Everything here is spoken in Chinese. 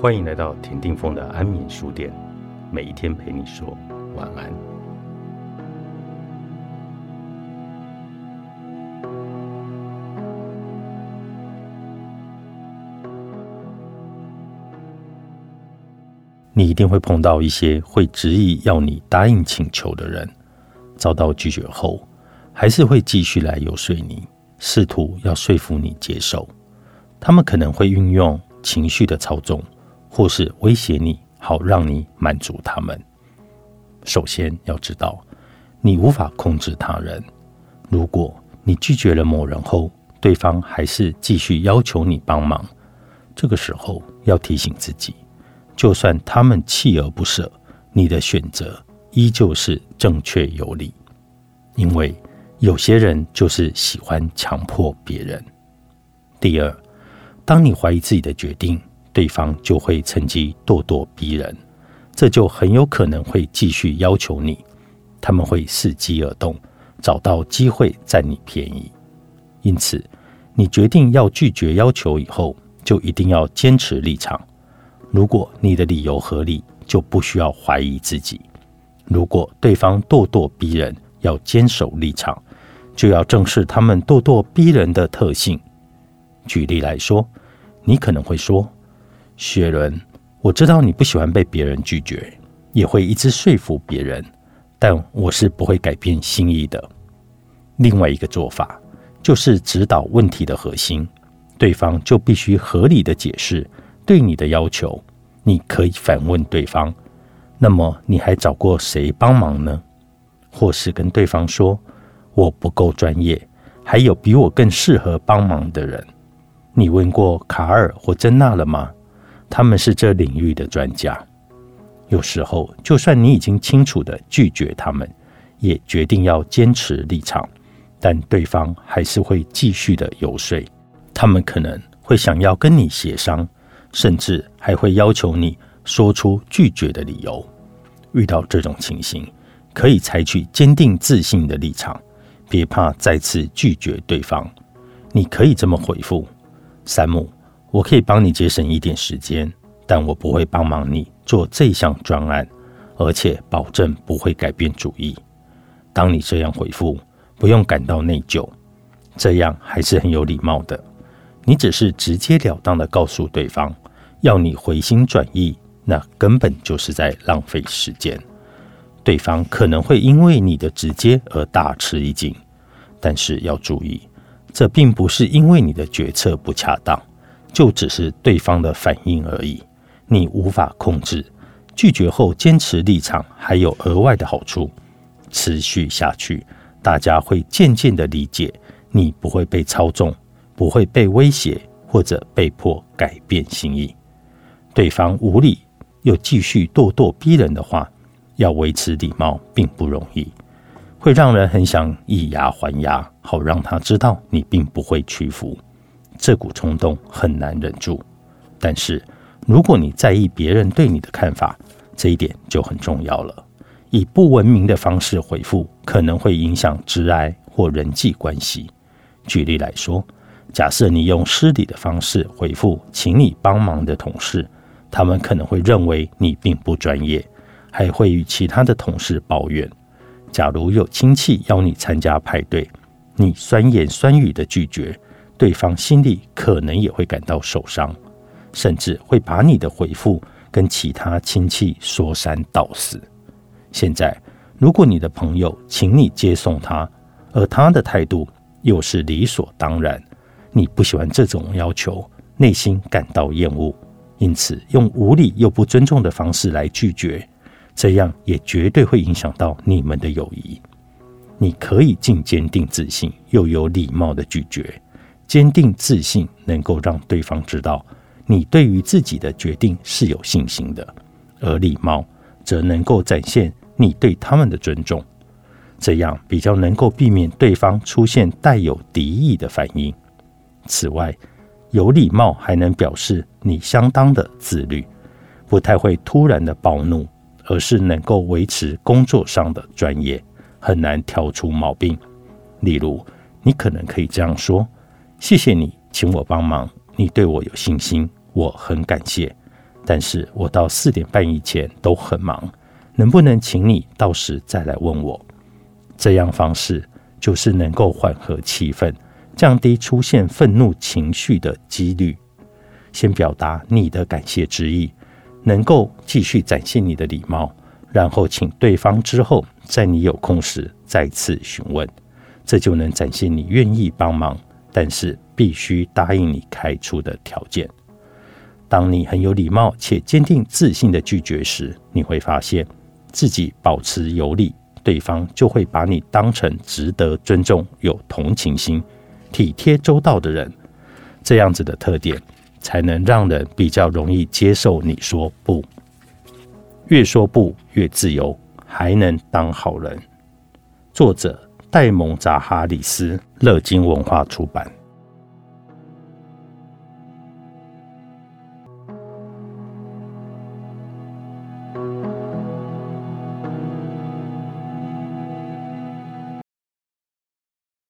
欢迎来到田定峰的安眠书店，每一天陪你说晚安。你一定会碰到一些会执意要你答应请求的人，遭到拒绝后，还是会继续来游说你，试图要说服你接受。他们可能会运用情绪的操纵。或是威胁你，好让你满足他们。首先要知道，你无法控制他人。如果你拒绝了某人后，对方还是继续要求你帮忙，这个时候要提醒自己，就算他们锲而不舍，你的选择依旧是正确有理。因为有些人就是喜欢强迫别人。第二，当你怀疑自己的决定。对方就会趁机咄咄逼人，这就很有可能会继续要求你。他们会伺机而动，找到机会占你便宜。因此，你决定要拒绝要求以后，就一定要坚持立场。如果你的理由合理，就不需要怀疑自己；如果对方咄咄逼人，要坚守立场，就要正视他们咄咄逼人的特性。举例来说，你可能会说。雪伦，我知道你不喜欢被别人拒绝，也会一直说服别人，但我是不会改变心意的。另外一个做法就是指导问题的核心，对方就必须合理的解释对你的要求。你可以反问对方：“那么你还找过谁帮忙呢？”或是跟对方说：“我不够专业，还有比我更适合帮忙的人。”你问过卡尔或珍娜了吗？他们是这领域的专家。有时候，就算你已经清楚的拒绝他们，也决定要坚持立场，但对方还是会继续的游说。他们可能会想要跟你协商，甚至还会要求你说出拒绝的理由。遇到这种情形，可以采取坚定自信的立场，别怕再次拒绝对方。你可以这么回复：山姆。我可以帮你节省一点时间，但我不会帮忙你做这项专案，而且保证不会改变主意。当你这样回复，不用感到内疚，这样还是很有礼貌的。你只是直截了当的告诉对方，要你回心转意，那根本就是在浪费时间。对方可能会因为你的直接而大吃一惊，但是要注意，这并不是因为你的决策不恰当。就只是对方的反应而已，你无法控制。拒绝后坚持立场还有额外的好处，持续下去，大家会渐渐的理解你不会被操纵，不会被威胁或者被迫改变心意。对方无理又继续咄咄逼人的话，要维持礼貌并不容易，会让人很想以牙还牙，好让他知道你并不会屈服。这股冲动很难忍住，但是如果你在意别人对你的看法，这一点就很重要了。以不文明的方式回复，可能会影响挚爱或人际关系。举例来说，假设你用失礼的方式回复请你帮忙的同事，他们可能会认为你并不专业，还会与其他的同事抱怨。假如有亲戚邀你参加派对，你酸言酸语的拒绝。对方心里可能也会感到受伤，甚至会把你的回复跟其他亲戚说三道四。现在，如果你的朋友请你接送他，而他的态度又是理所当然，你不喜欢这种要求，内心感到厌恶，因此用无理又不尊重的方式来拒绝，这样也绝对会影响到你们的友谊。你可以既坚定自信又有礼貌的拒绝。坚定自信能够让对方知道你对于自己的决定是有信心的，而礼貌则能够展现你对他们的尊重，这样比较能够避免对方出现带有敌意的反应。此外，有礼貌还能表示你相当的自律，不太会突然的暴怒，而是能够维持工作上的专业，很难挑出毛病。例如，你可能可以这样说。谢谢你请我帮忙，你对我有信心，我很感谢。但是我到四点半以前都很忙，能不能请你到时再来问我？这样方式就是能够缓和气氛，降低出现愤怒情绪的几率。先表达你的感谢之意，能够继续展现你的礼貌，然后请对方之后在你有空时再次询问，这就能展现你愿意帮忙，但是必须答应你开出的条件。当你很有礼貌且坚定自信的拒绝时，你会发现自己保持有礼，对方就会把你当成值得尊重、有同情心、体贴周到的人。这样子的特点。才能让人比较容易接受你说不，越说不越自由，还能当好人。作者：戴蒙扎哈里斯，乐金文化出版。